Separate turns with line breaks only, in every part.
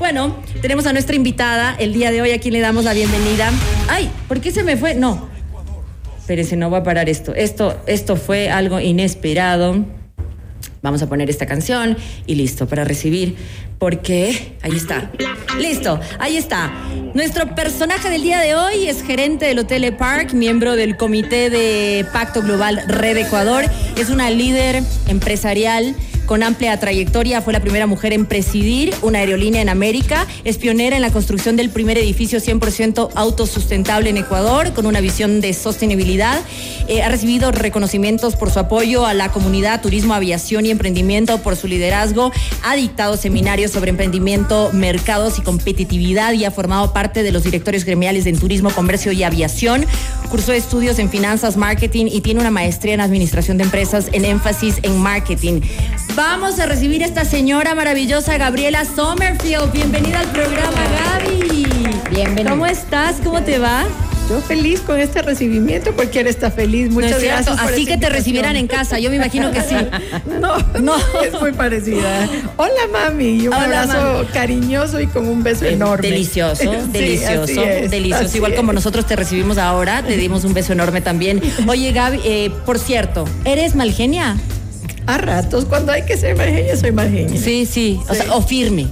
Bueno, tenemos a nuestra invitada el día de hoy, a quien le damos la bienvenida. Ay, ¿por qué se me fue? No. Espérense, no va a parar esto. Esto, esto fue algo inesperado. Vamos a poner esta canción y listo para recibir. Porque ahí está. Listo, ahí está. Nuestro personaje del día de hoy es gerente del Hotel Park, miembro del comité de Pacto Global Red Ecuador. Es una líder empresarial con amplia trayectoria, fue la primera mujer en presidir una aerolínea en América, es pionera en la construcción del primer edificio 100% autosustentable en Ecuador, con una visión de sostenibilidad. Eh, ha recibido reconocimientos por su apoyo a la comunidad, turismo, aviación y emprendimiento, por su liderazgo, ha dictado seminarios sobre emprendimiento, mercados y competitividad y ha formado parte de los directorios gremiales en turismo, comercio y aviación. Cursó estudios en finanzas, marketing y tiene una maestría en administración de empresas en énfasis en marketing. Vamos a recibir a esta señora maravillosa, Gabriela Sommerfield. Bienvenida al programa, Gaby.
Bienvenida.
¿Cómo estás? ¿Cómo te va?
Yo feliz con este recibimiento, cualquiera está feliz. Muchas
¿No es
gracias. por
Así que te recibieran en casa, yo me imagino que sí.
No,
No.
es muy parecida. Hola, mami. Un
Hola,
abrazo
mami.
cariñoso y con un beso enorme.
Delicioso,
Sí,
delicioso,
es,
delicioso. Igual
es.
como nosotros te recibimos ahora, te dimos un beso enorme también. Oye, Gaby, eh, por cierto, ¿eres malgenia?
A ratos, cuando hay que ser margeña, soy margeña.
Sí, sí. O, sea, o firme.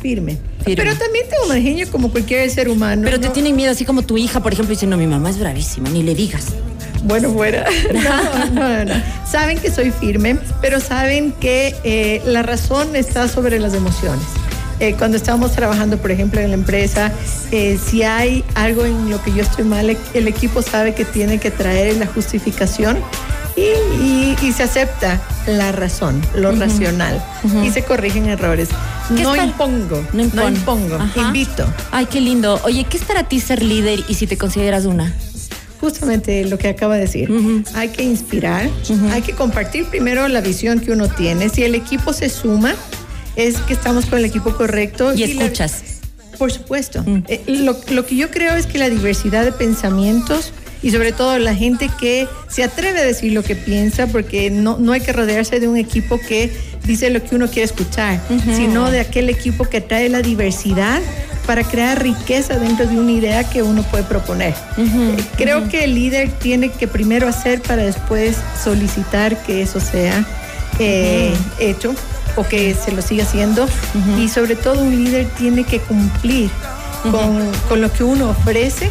Firme.
Firme.
Pero también tengo margeña como cualquier ser humano.
Pero te tienen miedo, así como tu hija, por ejemplo, dice, no, mi mamá es bravísima, ni le digas.
Bueno, fuera. No, no, no. Saben que soy firme, pero saben que eh, la razón está sobre las emociones. Eh, cuando estamos trabajando, por ejemplo, en la empresa, eh, si hay algo en lo que yo estoy mal, el equipo sabe que tiene que traer la justificación y, y- y se acepta la razón, lo racional, y se corrigen errores.
¿Qué
No impongo,
No
no
impon-
impongo,
Ajá.
invito.
Ay, qué lindo. Oye, ¿qué es para ti ser líder y si te consideras una?
Justamente lo que acaba de decir. Hay que inspirar, hay que compartir primero la visión que uno tiene. Si el equipo se suma, es que estamos con el equipo correcto.
Y escuchas.
por supuesto.
Mm.
Eh, lo, lo que yo creo es que la diversidad de pensamientos y sobre todo la gente que se atreve a decir lo que piensa, porque no, no hay que rodearse de un equipo que dice lo que uno quiere escuchar, sino de aquel equipo que trae la diversidad para crear riqueza dentro de una idea que uno puede proponer. Eh, Creo que el líder tiene que primero hacer para después solicitar que eso sea eh, hecho o que se lo siga haciendo. Y sobre todo un líder tiene que cumplir con, con lo que uno ofrece.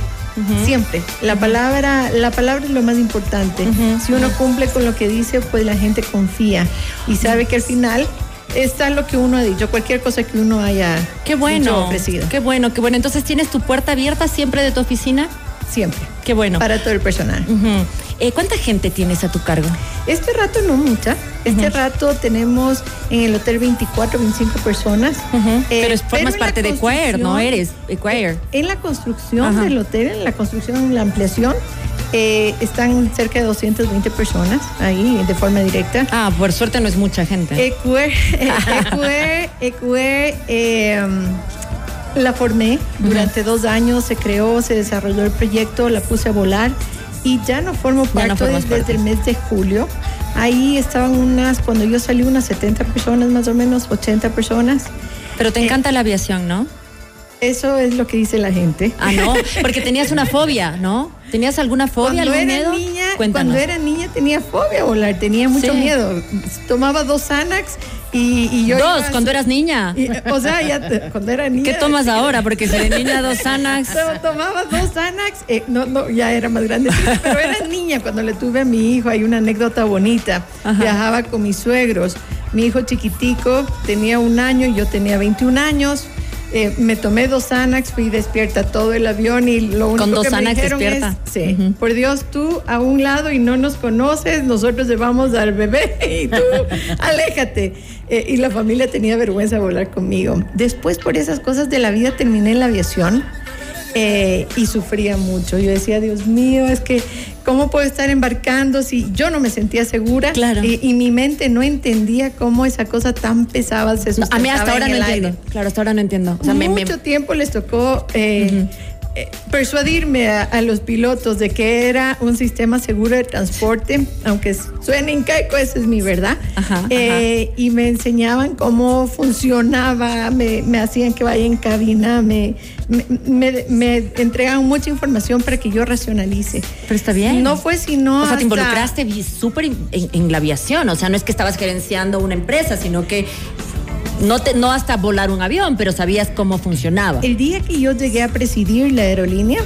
Siempre. La palabra, la palabra es lo más importante. Si uno cumple con lo que dice, pues la gente confía y sabe que al final está lo que uno ha dicho, cualquier cosa que uno haya
Qué bueno.
ofrecido.
Qué bueno, qué bueno. Entonces, ¿tienes tu puerta abierta siempre de tu oficina?
Siempre.
Qué bueno.
Para todo el personal.
Eh, ¿Cuánta gente tienes a tu cargo?
Este rato no mucha. Este rato tenemos en el hotel 24, 25 personas. Eh,
pero es- formas parte de Choir, ¿no? Eres Choir.
En la construcción del hotel, en la construcción, en la ampliación, eh, están cerca de 220 personas ahí de forma directa.
Ah, por suerte no es mucha gente.
Ecuer, Ecuer, eh, la formé durante dos años, se creó, se desarrolló el proyecto, la puse a volar y ya no formo parte
no
desde
parte.
el mes de julio. Ahí estaban unas, cuando yo salí, unas 70 personas más o menos, 80 personas.
Pero te encanta la aviación, ¿no?
Eso es lo que dice la gente.
Ah, no, porque tenías una fobia, ¿no? ¿Tenías alguna fobia,
Cuando
algún
era
miedo?
niña,
Cuéntanos.
cuando era niña tenía fobia a volar, tenía mucho
Sí.
miedo. Tomaba dos Xanax y, y yo
Dos, cuando eras niña.
y, o sea, ya te- cuando era niña.
¿Qué tomas ahora? Porque si de niña dos Xanax.
To- Tomaba dos Xanax, eh, no, no, ya era más grande, pero era niña cuando le tuve a mi hijo. Hay una anécdota bonita.
Ajá.
Viajaba con mis suegros. Mi hijo chiquitico tenía un año y yo tenía 21 años. Eh, me tomé dos Xanax, fui despierta todo el avión y lo único
Con dos
que me dijeron
despierta.
es, sí, por Dios, tú a un lado y no nos conoces, nosotros llevamos al bebé y tú aléjate. Eh, y la familia tenía vergüenza de volar conmigo. Después, por esas cosas de la vida, terminé en la aviación eh, y sufría mucho. Yo decía, Dios mío, es que, ¿cómo puedo estar embarcando si yo no me sentía segura?
Claro.
Y, y mi mente no entendía cómo esa cosa tan pesada se
No,
sustentaba
a mí hasta ahora no entiendo.
aire.
Claro, hasta ahora no entiendo. O sea, me, me-
Mucho tiempo les tocó eh, eh, persuadirme a, a, los pilotos de que era un sistema seguro de transporte, aunque suene incaico, esa es mi verdad. Ajá, eh, ajá. Y me enseñaban cómo funcionaba, me, me, hacían que vaya en cabina, me, me, me, entregaban mucha información para que yo racionalice.
Pero está bien.
No fue sino.
O sea, te involucraste súper en, en la aviación, o sea, no es que estabas gerenciando una empresa, sino que no, te, no hasta volar un avión, pero sabías cómo funcionaba.
El día que yo llegué a presidir la aerolínea,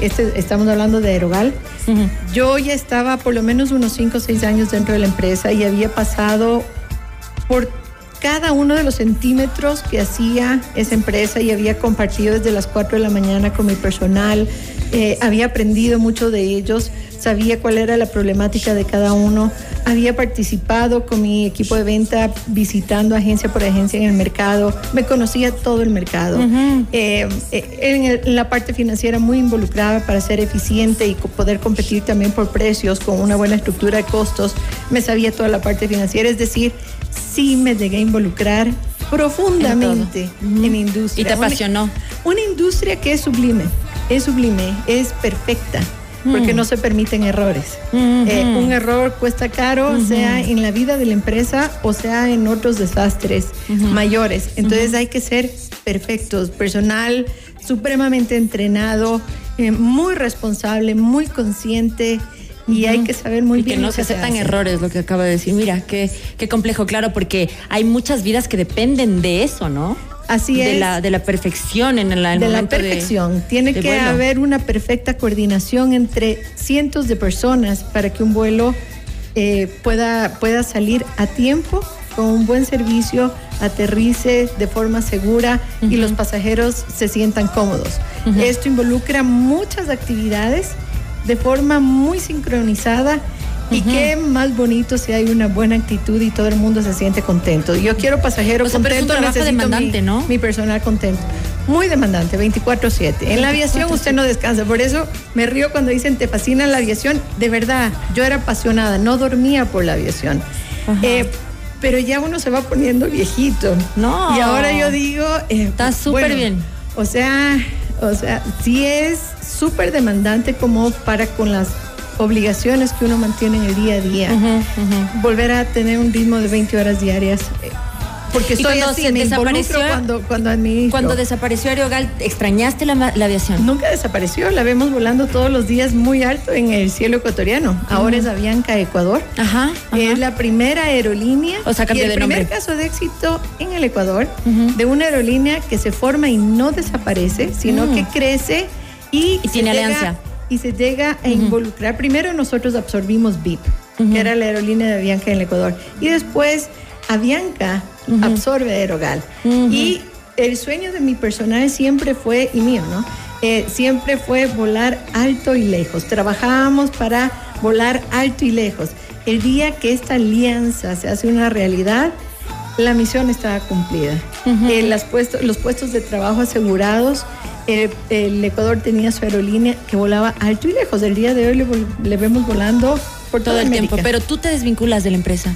este, estamos hablando de Aerogal, uh -huh. yo ya estaba por lo menos unos 5 o 6 años dentro de la empresa y había pasado por cada uno de los centímetros que hacía esa empresa y había compartido desde las 4 de la mañana con mi personal, eh, había aprendido mucho de ellos, sabía cuál era la problemática de cada uno, había participado con mi equipo de venta visitando agencia por agencia en el mercado, me conocía todo el mercado, uh -huh. eh, en, el, en, la parte financiera muy involucrada para ser eficiente y poder competir también por precios con una buena estructura de costos, me sabía toda la parte financiera, es decir, sí me llegué a involucrar profundamente en, en industria.
¿Y te apasionó?
Una, una industria que es sublime, es sublime, es perfecta porque mm. no se permiten errores. Mm -hmm. eh, un error cuesta caro, mm -hmm. sea en la vida de la empresa o sea en otros desastres mm -hmm. mayores. Entonces hay que ser perfectos, personal supremamente entrenado, eh, muy responsable, muy consciente. Y hay que saber muy
y
bien.
Que no se aceptan errores, lo que acaba de decir. Mira, qué, qué complejo, claro, porque hay muchas vidas que dependen de eso, ¿no?
Así
de
es.
La, de la perfección en el, el
de la perfección.
De,
Tiene de que vuelo. haber una perfecta coordinación entre cientos de personas para que un vuelo eh, pueda, pueda salir a tiempo, con un buen servicio, aterrice de forma segura uh -huh. y los pasajeros se sientan cómodos. Uh -huh. Esto involucra muchas actividades de forma muy sincronizada y uh -huh. qué más bonito si hay una buena actitud y todo el mundo se siente contento. Yo quiero pasajeros
o sea,
contentos,
demandante,
mi,
¿no?
Mi personal contento. Muy demandante, 24/7. En la aviación usted no descansa, por eso me río cuando dicen te fascina la aviación. De verdad, yo era apasionada, no dormía por la aviación. Uh -huh. eh, pero ya uno se va poniendo viejito.
No.
Y ahora yo digo, eh,
está súper
bueno,
bien.
O sea, o sea, sí es súper demandante como para con las obligaciones que uno mantiene en el día a día. Uh -huh, uh -huh. Volver a tener un ritmo de 20 horas diarias. Porque estoy
cuando
así,
se
me
desapareció
cuando, cuando administro.
Cuando desapareció Aerogal, ¿extrañaste la, la, aviación?
Nunca desapareció, la vemos volando todos los días muy alto en el cielo ecuatoriano. Uh -huh. Ahora es Avianca Ecuador.
Ajá, ajá.
Es la primera aerolínea
o sea,
y el
de
primer
nombre.
caso de éxito en el Ecuador de una aerolínea que se forma y no desaparece, sino
Mm.
que crece y,
Y tiene
llega-
alianza.
y se llega a involucrar. Primero nosotros absorbimos VIP, que era la aerolínea de Avianca en el Ecuador. Y después Avianca absorbe Aerogal. Y el sueño de mi personal siempre fue, y mío, ¿no? Eh, siempre fue volar alto y lejos. Trabajábamos para volar alto y lejos. El día que esta alianza se hace una realidad, la misión estaba cumplida. Eh, las puestos, los puestos de trabajo asegurados, el, el Ecuador tenía su aerolínea que volaba alto y lejos. El día de hoy le, vemos volando por
Todo el
América.
tiempo. Pero tú te desvinculas de la empresa.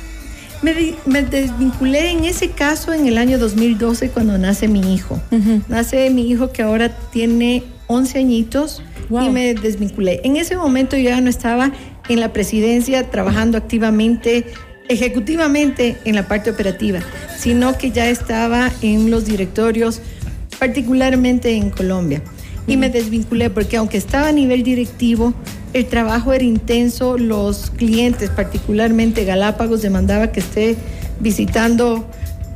Me, me desvinculé en ese caso en el año 2012 cuando nace mi hijo.
Ujú.
Nace mi hijo que ahora tiene 11 añitos
Wow.
y me desvinculé. En ese momento yo ya no estaba en la presidencia trabajando activamente, ejecutivamente en la parte operativa, sino que ya estaba en los directorios, particularmente en Colombia. Y me desvinculé porque aunque estaba a nivel directivo, el trabajo era intenso, los clientes, particularmente Galápagos, demandaba que esté visitando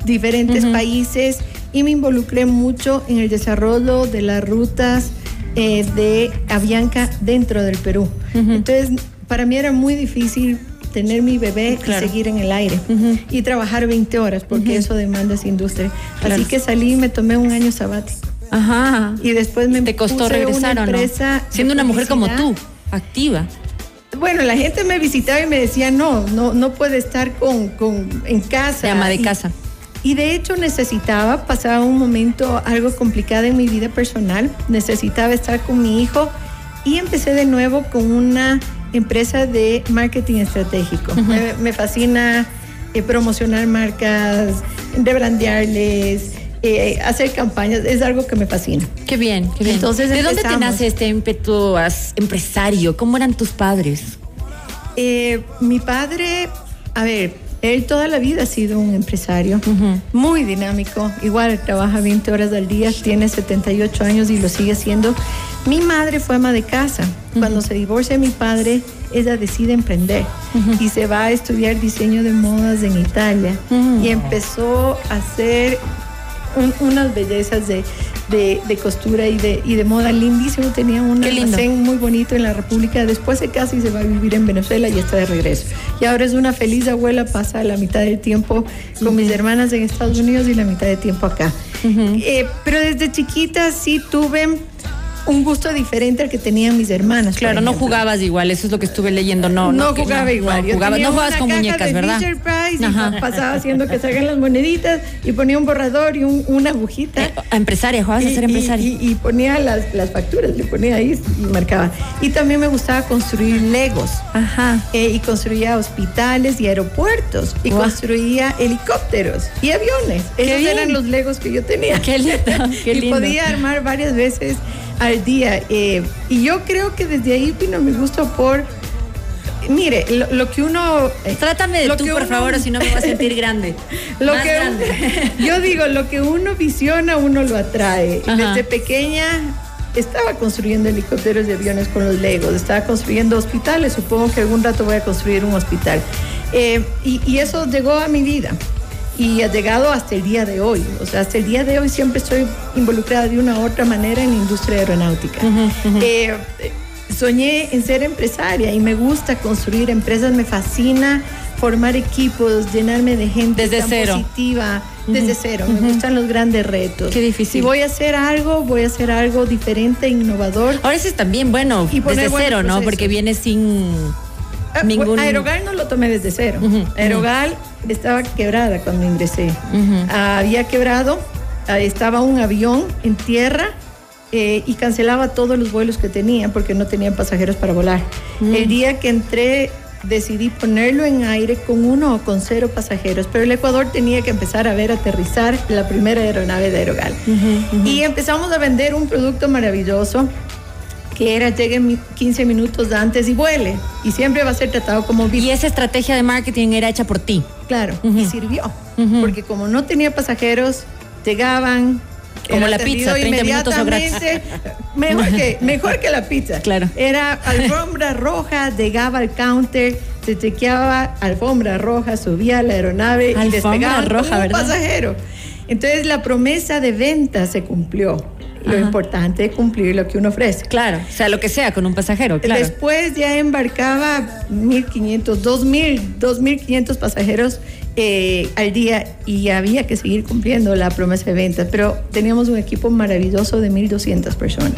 diferentes
Ujú.
países y me involucré mucho en el desarrollo de las rutas eh, de Avianca dentro del Perú.
Ujú.
Entonces, para mí era muy difícil tener mi bebé
Claro.
y seguir en el aire
Ujú.
y trabajar 20 horas porque
Ujú.
eso demanda esa industria.
Claro.
Así que salí y me tomé un año sabático.
Ajá.
Y después me
¿Te costó
puse
regresar
una
o no?
empresa
Siendo una mujer como tú. Activa.
Bueno, la gente me visitaba y me decía, no, no, no puede estar con, con, en casa.
De ama de
Y-
casa.
Y de hecho necesitaba, pasaba un momento algo complicado en mi vida personal, necesitaba estar con mi hijo y empecé de nuevo con una empresa de marketing estratégico. me, me fascina eh, promocionar marcas, rebrandearles, eh, hacer campañas es algo que me fascina.
Qué bien, qué bien.
Entonces,
¿de dónde te nace este ímpetu empresario? ¿Cómo eran tus padres?
Eh, mi padre, a ver, él toda la vida ha sido un empresario, muy dinámico, igual trabaja 20 horas al día, tiene 78 años y lo sigue haciendo. Mi madre fue ama de casa. Cuando se divorcia mi padre, ella decide emprender y se va a estudiar diseño de modas en Italia y empezó a hacer un- unas bellezas de, de- de costura y de, y de moda lindísimo. Tenía un almacén muy bonito en la República. Después se casa y se va a vivir en Venezuela y está de regreso. Y ahora es una feliz abuela, pasa la mitad del tiempo con mis hermanas en Estados Unidos y la mitad del tiempo acá. Eh, pero desde chiquita sí tuve un gusto diferente al que tenían mis hermanas.
Claro, no jugabas igual, eso es lo que estuve leyendo. No,
No,
que-
jugaba igual.
No,
tenía
no jugabas con muñecas,
de
¿verdad?
Price y pasaba haciendo que salgan las moneditas y ponía un borrador y un- una agujita.
Eh, a empresaria, jugabas a
Y-
ser
y-
empresaria.
Y, y ponía las, las facturas, le ponía ahí y marcaba. Y también me gustaba construir legos.
Ajá.
eh, y construía hospitales y aeropuertos. Y construía helicópteros y aviones.
Qué
Esos
bien.
eran los legos que yo tenía.
Qué lindo, qué
y
lindo.
podía armar varias veces al día. eh, y yo creo que desde ahí vino mi gusto por... Mire, lo, lo que uno...
Trátame de tú, por
uno-
favor, si no me voy a sentir grande.
lo
Más
que
grande.
yo digo, lo que uno visiona, uno lo atrae.
Ajá.
Desde pequeña estaba construyendo helicópteros y aviones con los Legos, estaba construyendo hospitales, supongo que algún rato voy a construir un hospital. Eh, y, y eso llegó a mi vida y ha llegado hasta el día de hoy. O sea, hasta el día de hoy siempre estoy involucrada de una u otra manera en la industria aeronáutica. Eh, eh, soñé en ser empresaria y me gusta construir empresas, me fascina formar equipos, llenarme de gente
Desde
tan
cero.
positiva, desde cero. Me gustan los grandes retos.
Qué difícil.
Si voy a hacer algo, voy a hacer algo diferente, innovador.
Ahora ese es también bueno,
Y
desde cero, ¿no? Porque viene sin
Ah,
ningún...
Aerogal no lo tomé desde cero.
Ujú,
Aerogal estaba quebrada cuando ingresé. Había quebrado, ah, estaba un avión en tierra eh, y cancelaba todos los vuelos que tenía porque no tenían pasajeros para volar.
Mm.
El día que entré decidí ponerlo en aire con uno o con cero pasajeros, pero el Ecuador tenía que empezar a ver aterrizar la primera aeronave de Aerogal. Y empezamos a vender un producto maravilloso que era llegue mi- 15 minutos antes y vuele. Y siempre va a ser tratado como VIP.
Y esa estrategia de marketing era hecha por ti.
Claro,
Ujú.
y sirvió.
Ujú.
Porque como no tenía pasajeros, llegaban.
Como la pizza,
atendido
30 minutos o gratis.
Mejor que, mejor que la pizza.
Claro.
Era alfombra roja, llegaba al counter, se chequeaba alfombra roja, subía a la aeronave y
Alfombra
despegaba
roja,
como un
¿verdad?
pasajero. Entonces la promesa de venta se cumplió. Lo importante es cumplir lo que uno ofrece.
Claro, o sea, lo que sea con un pasajero, claro.
Después ya embarcaba 1.500, 2.000, 2.500 pasajeros eh, al día y había que seguir cumpliendo la promesa de ventas. Pero teníamos un equipo maravilloso de 1.200 personas.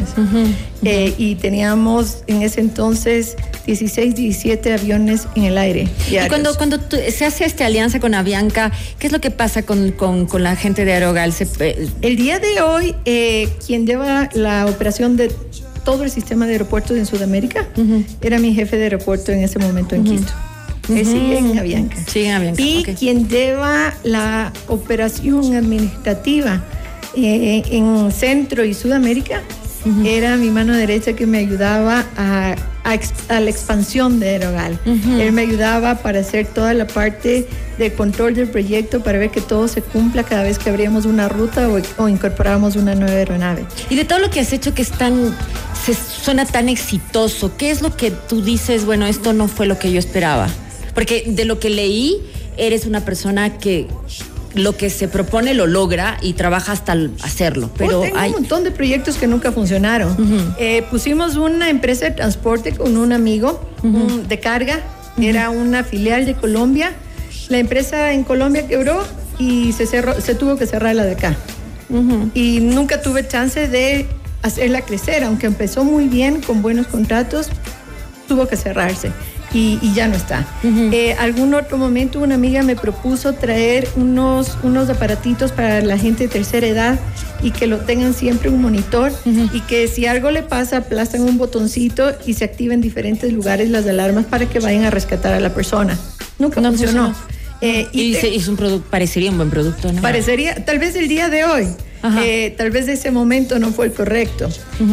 Eh, y teníamos en ese entonces 16, 17 aviones en el aire.
Y cuando, cuando tú- se hace esta alianza con Avianca, ¿qué es lo que pasa con, con, con la gente de Aerogal?
El día de hoy, eh, quien lleva la operación de todo el sistema de aeropuertos en Sudamérica era mi jefe de aeropuerto en ese momento en Quito. Él sigue en Avianca.
Sigue en Avianca,
Y
ok.
quien lleva la operación administrativa eh, en Centro y Sudamérica era mi mano derecha que me ayudaba a, a a la expansión de Aerogal.
Ujú.
Él me ayudaba para hacer toda la parte de control del proyecto para ver que todo se cumpla cada vez que abríamos una ruta o, o incorporábamos una nueva aeronave.
Y de todo lo que has hecho que es tan, se suena tan exitoso, ¿qué es lo que tú dices, bueno, esto no fue lo que yo esperaba? Porque de lo que leí, eres una persona que lo que se propone lo logra y trabaja hasta hacerlo. Pero
Oh, tengo
hay...
un montón de proyectos que nunca funcionaron. Eh, pusimos una empresa de transporte con un amigo un- de carga, era una filial de Colombia. La empresa en Colombia quebró y se, cerró, se tuvo que cerrar la de acá. Y nunca tuve chance de hacerla crecer, aunque empezó muy bien con buenos contratos, tuvo que cerrarse. Y, y ya no está. Eh, algún otro momento una amiga me propuso traer unos, unos aparatitos para la gente de tercera edad y que lo tengan siempre un monitor y que si algo le pasa aplastan un botoncito y se activen en diferentes lugares las alarmas para que vayan a rescatar a la persona. Nunca
No
funcionó.
funcionó. Eh, y, es un producto, parecería un buen producto, ¿no?
Parecería, tal vez el día de hoy. Eh, tal vez ese momento no fue el correcto.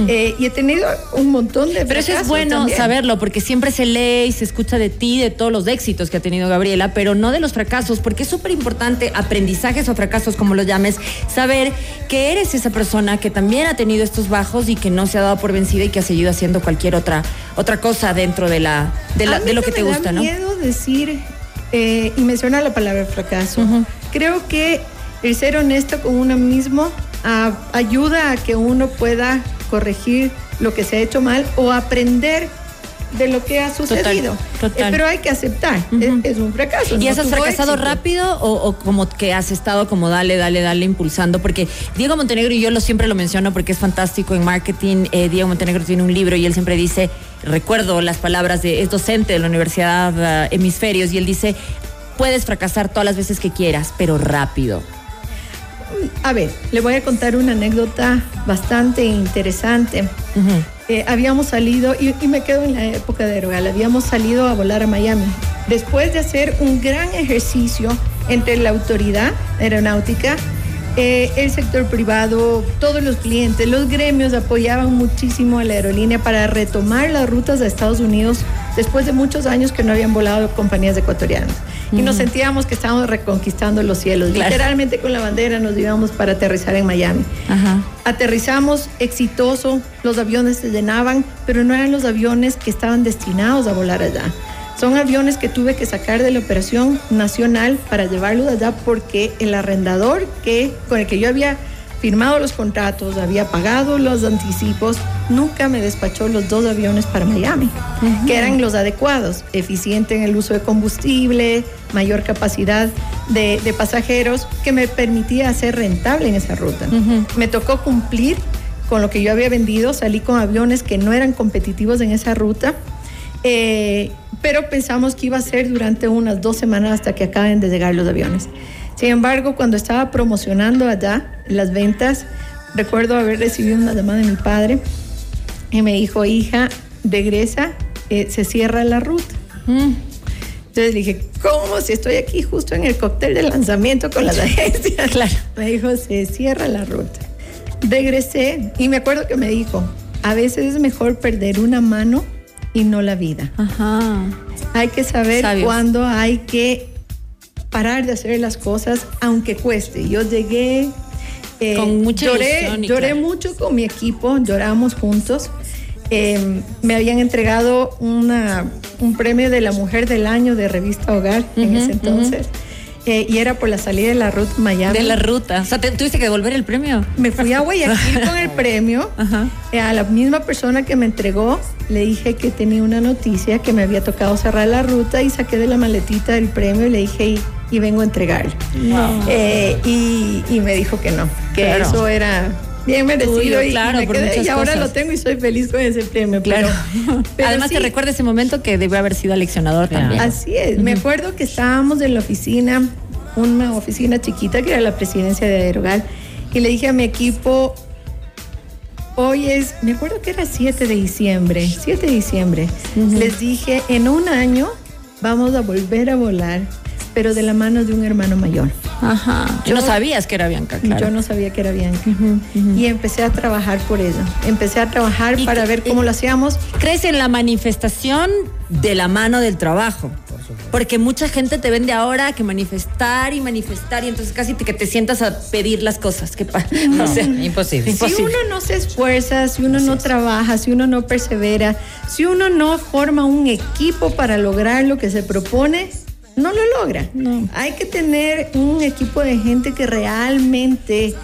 Eh, y he tenido un montón de...
Pero eso es bueno saberlo, porque siempre se lee y se escucha de ti, de todos los éxitos que ha tenido Gabriela, pero no de los fracasos, porque es súper importante, aprendizajes o fracasos, como lo llames, saber que eres esa persona que también ha tenido estos bajos y que no se ha dado por vencida y que ha seguido haciendo cualquier otra, otra cosa dentro de, la, de, lo que te gusta, ¿no?
miedo decir eh, y menciona la palabra fracaso. Creo que el ser honesto con uno mismo ayuda a que uno pueda corregir lo que se ha hecho mal o aprender de lo que ha sucedido. Eh, pero hay que aceptar, es, un fracaso.
¿Y has fracasado rápido o, como que has estado como dale, dale, dale, impulsando? Porque Diego Montenegro, y yo lo siempre lo menciono porque es fantástico en marketing, eh, Diego Montenegro tiene un libro y él siempre dice, recuerdo las palabras de, es docente de la Universidad uh, Hemisferios, y él dice, puedes fracasar todas las veces que quieras, pero rápido.
A ver, le voy a contar una anécdota bastante interesante. Eh, habíamos salido, y, me quedo en la época de Erogal, habíamos salido a volar a Miami. Después de hacer un gran ejercicio entre la autoridad aeronáutica, eh, el sector privado, todos los clientes, los gremios apoyaban muchísimo a la aerolínea para retomar las rutas a Estados Unidos después de muchos años que no habían volado compañías ecuatorianas y nos sentíamos que estábamos reconquistando los cielos. Literalmente con la bandera nos íbamos para aterrizar en Miami. Aterrizamos exitoso, los aviones se llenaban, pero no eran los aviones que estaban destinados a volar allá. Son aviones que tuve que sacar de la operación nacional para llevarlos allá porque el arrendador que, con el que yo había firmado los contratos, había pagado los anticipos, nunca me despachó los dos aviones para Miami, que eran los adecuados, eficiente en el uso de combustible, mayor capacidad de, pasajeros, que me permitía hacer rentable en esa ruta. Me tocó cumplir con lo que yo había vendido, salí con aviones que no eran competitivos en esa ruta. Eh, pero pensamos que iba a ser durante unas dos semanas hasta que acaben de llegar los aviones. Sin embargo, cuando estaba promocionando allá las ventas, recuerdo haber recibido una llamada de mi padre y me dijo, hija, regresa, eh, se cierra la ruta. Mm. Entonces dije, ¿cómo? Si estoy aquí justo en el cóctel de lanzamiento con las agencias. Claro. Me dijo, se cierra la ruta. Regresé y me acuerdo que me dijo, a veces es mejor perder una mano y no la vida. Ajá. Hay que saber cuándo hay que parar de hacer las cosas aunque cueste. Yo llegué,
eh, con mucha
lloré, lloré mucho con mi equipo, lloramos juntos. Em, me habían entregado una, un premio de la Mujer del Año de Revista Hogar en ese entonces. Eh, y era por la salida de la ruta Miami.
De la ruta. O sea, ¿tuviste que devolver el premio?
Me fui a Guayaquil con el premio. Eh, a la misma persona que me entregó, le dije que tenía una noticia, que me había tocado cerrar la ruta y saqué de la maletita el premio y le dije, y, vengo a entregarlo. Eh, y, me dijo que no, que eso era bien merecido y, claro, y, ahora lo tengo y soy feliz con ese premio. Claro.
Además te recuerda ese momento que debe haber sido aleccionador también.
Así es. Me acuerdo que estábamos en la oficina, una oficina chiquita que era la presidencia de Aerogal, y le dije a mi equipo, hoy es, me acuerdo que era 7 de diciembre, 7 de diciembre, les dije, en un año vamos a volver a volar pero de la mano de un hermano mayor.
Ajá. Yo, no sabías que era Bianca, claro.
Yo no sabía que era Bianca. Y empecé a trabajar por ella. Empecé a trabajar para ver cómo lo hacíamos.
¿Crees en la manifestación de la mano del trabajo? Porque mucha gente te vende ahora que manifestar y manifestar y entonces casi que te sientas a pedir las cosas. Que
no, imposible.
Si uno no se esfuerza, si uno no trabaja, si uno no persevera, si uno no forma un equipo para lograr lo que se propone, no lo logra. Hay que tener un equipo de gente que realmente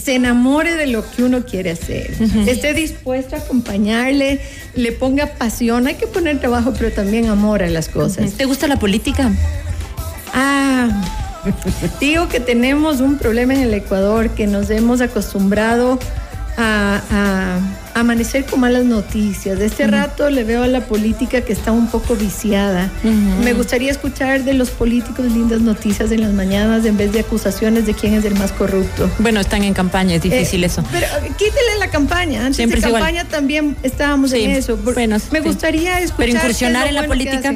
se enamore de lo que uno quiere hacer, esté dispuesto a acompañarle, le ponga pasión. Hay que poner trabajo, pero también amor a las cosas.
¿Te gusta la política?
Ah, digo que tenemos un problema en el Ecuador, que nos hemos acostumbrado a, amanecer con malas noticias. De este rato le veo a la política que está un poco viciada. Me gustaría escuchar de los políticos lindas noticias en las mañanas en vez de acusaciones de quién es el más corrupto.
Bueno, están en campaña, es difícil eh, eso.
Pero quítele la campaña. Antes Siempre de campaña también estábamos en eso. me gustaría escuchar.
Pero incursionar en la política.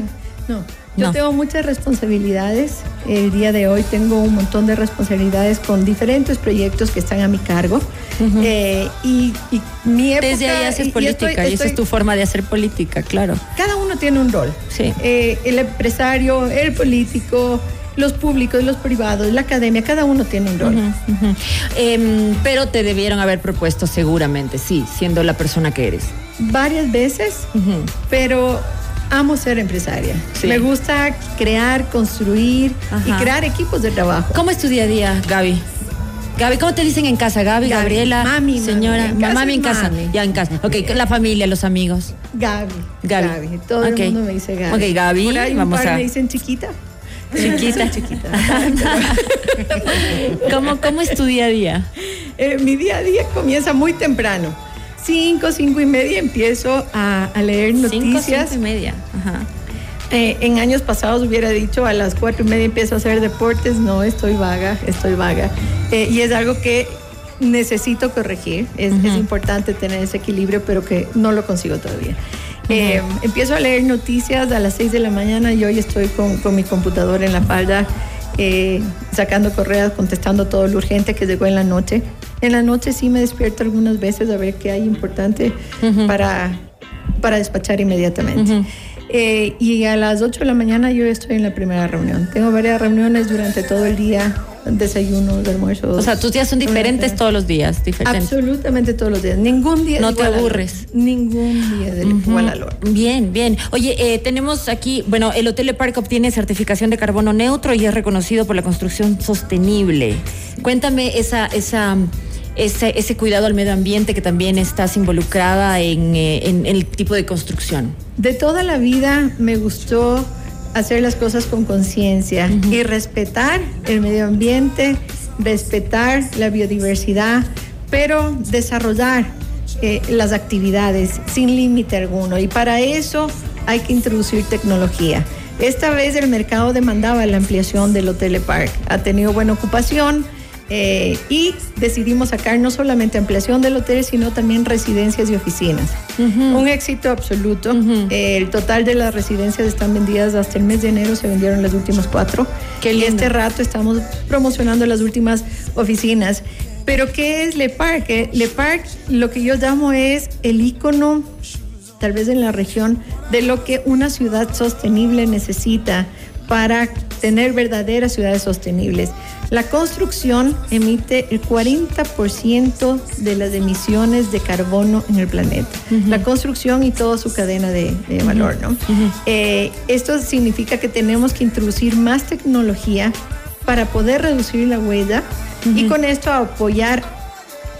No, Yo
No.
tengo muchas responsabilidades. El día de hoy tengo un montón de responsabilidades con diferentes proyectos que están a mi cargo. Eh, y, y mi época...
Desde ahí haces
y
política
estoy-
y esa es tu forma de hacer política, claro.
Cada uno tiene un rol.
Sí.
Eh, el empresario, el político, los públicos, los privados, la academia, cada uno tiene un rol.
Em, pero te debieron haber propuesto seguramente, sí, siendo la persona que eres.
Varias veces, pero amo ser empresaria.
Sí.
Me gusta crear, construir y
Ajá.
crear equipos de trabajo.
¿Cómo es tu día a día, Gaby? Gaby, ¿cómo te dicen en casa? Gaby,
Gaby.
Gabriela,
Mami,
señora, mami en casa.
mami.
Ya en casa. Ok, la familia, los amigos.
Gaby.
Gaby.
Todo
Ok.
el mundo me dice Gaby.
Ok, Gaby,
Por ahí un
vamos
par
a-
me dicen chiquita.
Chiquita.
chiquita.
¿Cómo, ¿Cómo es tu día a día?
Eh, mi día a día comienza muy temprano. Cinco, cinco y media empiezo a, a leer noticias.
cinco y media. Ajá.
Eh, en años pasados hubiera dicho a las cuatro y media empiezo a hacer deportes. No, estoy vaga, estoy vaga. Eh, y es algo que necesito corregir. Es, importante tener ese equilibrio, pero que no lo consigo todavía. Eh, empiezo a leer noticias a las 6 de la mañana y hoy estoy con, con mi computadora en la falda, eh, sacando correos, contestando todo lo urgente que llegó en la noche. En la noche sí me despierto algunas veces a ver qué hay importante para, para despachar inmediatamente. Eh, y a las 8 de la mañana yo estoy en la primera reunión. Tengo varias reuniones durante todo el día, desayunos, almuerzos.
O sea, tus días son diferentes todos los días, diferentes.
Absolutamente todos los días. Ningún día es
No te
igual
aburres.
Ningún día es igual al otro.
Bien, bien. Oye, eh, tenemos aquí, bueno, el Hotel Le Parc obtiene certificación de carbono neutro y es reconocido por la construcción sostenible. Cuéntame esa, esa, ese, ese cuidado al medio ambiente que también estás involucrada en, eh, en el tipo de construcción.
De toda la vida me gustó hacer las cosas con conciencia y respetar el medio ambiente, respetar la biodiversidad, pero desarrollar eh, las actividades sin límite alguno. Y para eso hay que introducir tecnología. Esta vez el mercado demandaba la ampliación del Hotel Park. Ha tenido buena ocupación. Eh, y decidimos sacar no solamente ampliación del hotel, sino también residencias y oficinas. Un éxito absoluto. Eh, el total de las residencias están vendidas hasta el mes de enero, se vendieron las últimas cuatro.
Qué
y
lindo.
este rato estamos promocionando las últimas oficinas. Pero ¿qué es Le Parc? Eh, Le Parc lo que yo llamo es el ícono, tal vez en la región, de lo que una ciudad sostenible necesita para tener verdaderas ciudades sostenibles. La construcción emite el 40% de las emisiones de carbono en el planeta. La construcción y toda su cadena de, de valor, ¿no? Eh, esto significa que tenemos que introducir más tecnología para poder reducir la huella y con esto apoyar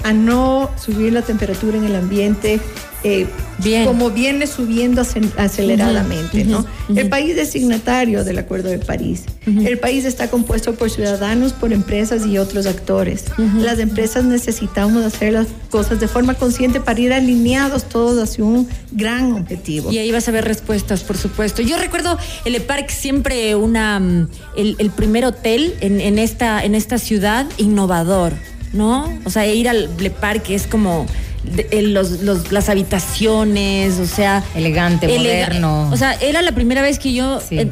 a no subir la temperatura en el ambiente eh,
Bien.
como viene subiendo acel- aceleradamente. ¿no? El país es signatario del Acuerdo de París. El país está compuesto por ciudadanos, por empresas y otros actores. Las empresas necesitamos hacer las cosas de forma consciente para ir alineados todos hacia un gran objetivo.
Y ahí vas a ver respuestas, por supuesto. Yo recuerdo el Le Parc siempre una mm, el, el primer hotel en, en esta en esta ciudad innovador, ¿no? O sea, ir al Le Parc es como de- el- los, los- las habitaciones, o sea,
Elegante,
elega-
moderno.
O sea, era la primera vez que yo
Sí.
eh,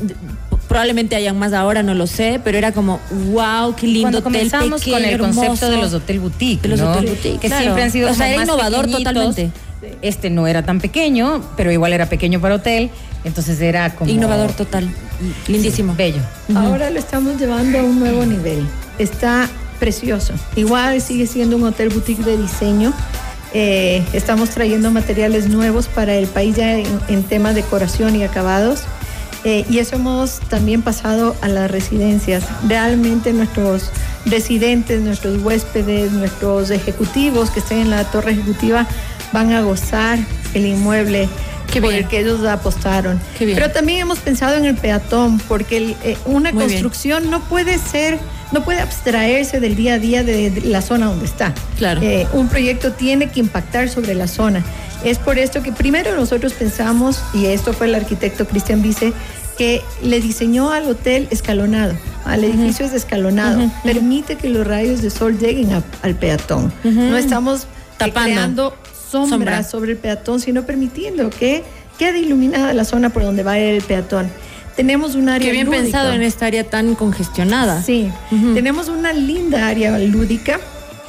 probablemente hayan más ahora, no lo sé, pero era como wow, qué lindo
Cuando
hotel
comenzamos
pequeño,
con el concepto
hermoso.
de los hotel boutique,
De los
¿no?
hotel boutique,
que
claro.
siempre han sido
O sea, era
más
innovador
pequeñitos.
totalmente.
Este no era tan pequeño, pero igual era pequeño para hotel, entonces era como
Innovador total. Lindísimo.
bello.
Ahora lo estamos llevando a un nuevo nivel. Está precioso. Igual sigue siendo un hotel boutique de diseño. Eh, estamos trayendo materiales nuevos para el país ya en, en temas de decoración y acabados. Eh, y eso hemos también pasado a las residencias. Realmente nuestros residentes, nuestros huéspedes, nuestros ejecutivos que estén en la torre ejecutiva van a gozar el inmueble
Qué
por
bien.
el que ellos apostaron.
Qué bien.
Pero también hemos pensado en el peatón, porque el, eh, una
Muy bien.
construcción no puede ser, no puede abstraerse del día a día de, de la zona donde está.
Claro.
Eh, un proyecto tiene que impactar sobre la zona. Es por esto que primero nosotros pensamos, y esto fue el arquitecto Cristian Vice, que le diseñó al hotel escalonado, al edificio es escalonado, permite que los rayos de sol lleguen a- al peatón. No estamos
Tapando.
creando sombras
Sombra.
sobre el peatón, sino permitiendo que quede iluminada la zona por donde va el peatón. Tenemos un área
Qué bien
lúdica.
pensado en esta área tan congestionada.
Sí, tenemos una linda área lúdica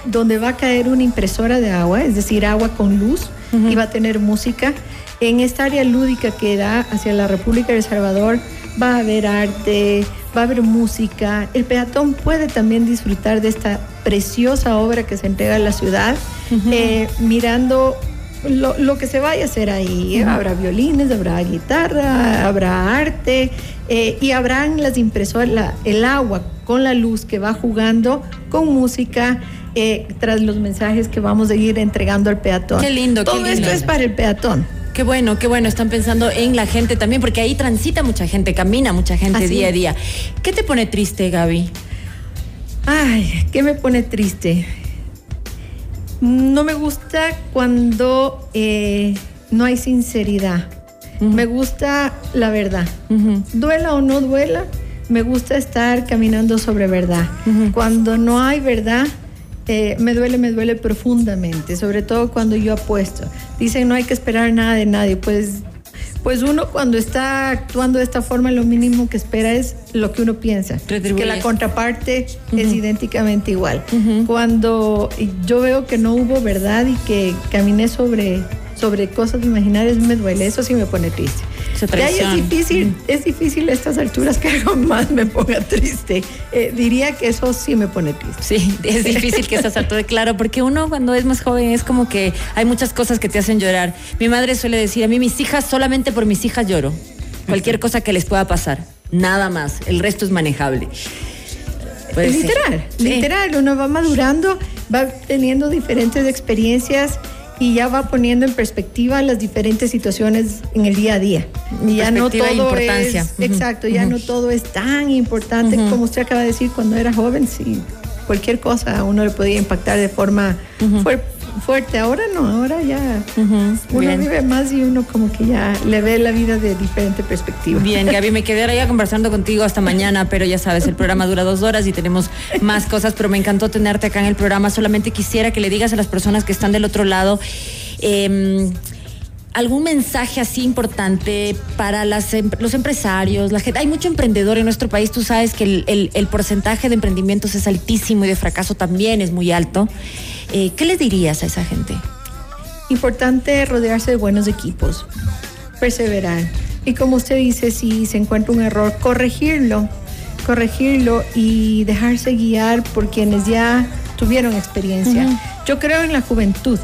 donde va a caer una impresora de agua, es decir, agua con luz, y va a tener música. En esta área lúdica que da hacia la República de El Salvador va a haber arte, va a haber música. El peatón puede también disfrutar de esta preciosa obra que se entrega a la ciudad, eh, mirando lo, lo que se vaya a hacer ahí. Habrá violines, habrá guitarra, habrá arte eh, y habrán las impresoras, la- el agua con la luz que va jugando con música. eh, tras los mensajes que vamos a ir entregando al peatón.
Qué lindo, qué
Todo
lindo.
esto es para el peatón.
Qué bueno, qué bueno. Están pensando en la gente también, porque ahí transita mucha gente, camina mucha gente
Así
día a día. ¿Qué te pone triste, Gaby?
Ay, ¿qué me pone triste? No me gusta cuando eh, no hay sinceridad. Me gusta la verdad. Duela o no duela, me gusta estar caminando sobre verdad. Cuando no hay verdad, eh, me duele, me duele profundamente, sobre todo cuando yo apuesto. Dicen no hay que esperar nada de nadie, pues, pues uno cuando está actuando de esta forma lo mínimo que espera es lo que uno piensa, que la contraparte es idénticamente igual. Cuando yo veo que no hubo verdad y que caminé sobre sobre cosas imaginarias me duele, eso sí me pone triste. Es difícil, es difícil a estas alturas que algo más me ponga triste. Eh, diría que eso sí me pone triste.
Sí, es difícil que estás de claro, porque uno cuando es más joven es como que hay muchas cosas que te hacen llorar. Mi madre suele decir, a mí mis hijas, solamente por mis hijas lloro. Cualquier cosa que les pueda pasar, nada más. El resto es manejable. Puede
literal, literal, uno va madurando, va teniendo diferentes experiencias y ya va poniendo en perspectiva las diferentes situaciones en el día a día. Y ya no todo
importancia.
es,
Ujú,
exacto, ya no todo es tan importante como usted acaba de decir cuando era joven, sí, cualquier cosa a uno le podía impactar de forma fuer- fuerte. Ahora no, ahora ya uno
bien.
vive más y uno como que ya le ve la vida de diferente perspectiva.
Bien, Gaby, me quedé ya conversando contigo hasta mañana, pero ya sabes, el programa dura dos horas y tenemos más cosas, pero me encantó tenerte acá en el programa. Solamente quisiera que le digas a las personas que están del otro lado eh, algún mensaje así importante para las, em- los empresarios, la gente. Hay mucho emprendedor en nuestro país, tú sabes que el, el- el porcentaje de emprendimientos es altísimo y de fracaso también es muy alto. Eh, ¿Qué les dirías a esa gente?
Importante rodearse de buenos equipos, perseverar. Y como usted dice, si se encuentra un error, corregirlo, corregirlo y dejarse guiar por quienes ya tuvieron experiencia. Yo creo en la juventud,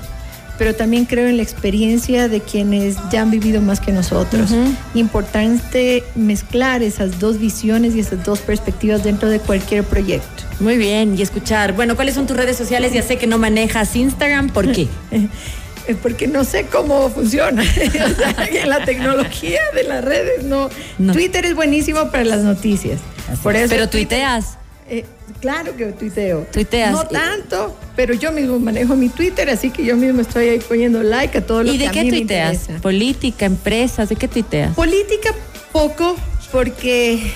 pero también creo en la experiencia de quienes ya han vivido más que nosotros. Importante mezclar esas dos visiones y esas dos perspectivas dentro de cualquier proyecto.
Muy bien, y escuchar. Bueno, ¿cuáles son tus redes sociales? Ya sé que no manejas Instagram, ¿por qué?
Eh, porque no sé cómo funciona. O sea, la tecnología de las redes, no.
No.
Twitter es buenísimo para las noticias. Por eso
Pero
Twitter-
tuiteas.
Eh, claro que tuiteo.
Tuiteas.
No tanto, pero yo mismo manejo mi Twitter, así que yo mismo estoy ahí poniendo like a todo lo
¿Y
que
de
a
qué
mí me
tuiteas? Política, empresas, ¿de qué tuiteas?
Política poco, porque,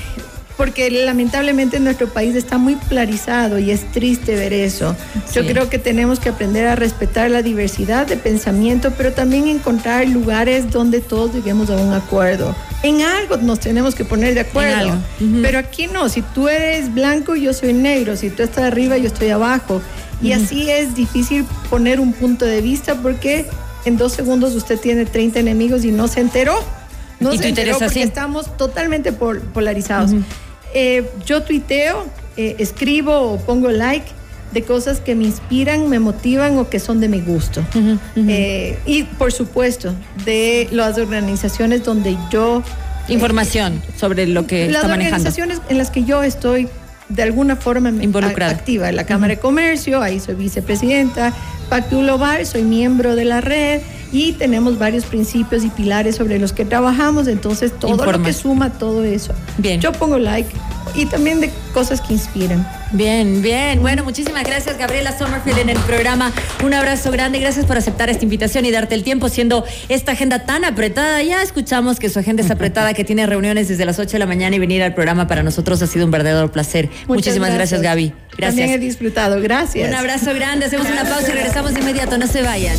porque lamentablemente nuestro país está muy polarizado y es triste ver eso. Yo creo que tenemos que aprender a respetar la diversidad de pensamiento, pero también encontrar lugares donde todos lleguemos a un acuerdo. En algo nos tenemos que poner de acuerdo. Pero aquí no, si tú eres blanco, yo soy negro, si tú estás arriba, yo estoy abajo. Y así es difícil poner un punto de vista porque en dos segundos usted tiene 30 enemigos y no se enteró. No
Y
se enteró
así.
porque estamos totalmente pol- polarizados. Eh, yo tuiteo, eh, escribo o pongo like de cosas que me inspiran, me motivan o que son de mi gusto. Eh, y por supuesto, de las organizaciones donde yo
Información sobre lo que
las
está manejando.
organizaciones en las que yo estoy de alguna forma
Involucrada.
activa. La Cámara de Comercio, ahí soy vicepresidenta. Pacto Global, soy miembro de la red y tenemos varios principios y pilares sobre los que trabajamos. Entonces, todo lo que suma todo eso.
Bien.
Yo pongo like y también de cosas que inspiran.
Bien, bien. Bueno, muchísimas gracias, Gabriela Sommerfield, en el programa. Un abrazo grande. Gracias por aceptar esta invitación y darte el tiempo, siendo esta agenda tan apretada. Ya escuchamos que su agenda es apretada, que tiene reuniones desde las 8 de la mañana y venir al programa para nosotros ha sido un verdadero placer.
Muchas
Muchísimas gracias, Gaby.
También he
Gracias.
disfrutado. Gracias.
Un abrazo grande. Hacemos una pausa y regresamos de inmediato. No se vayan.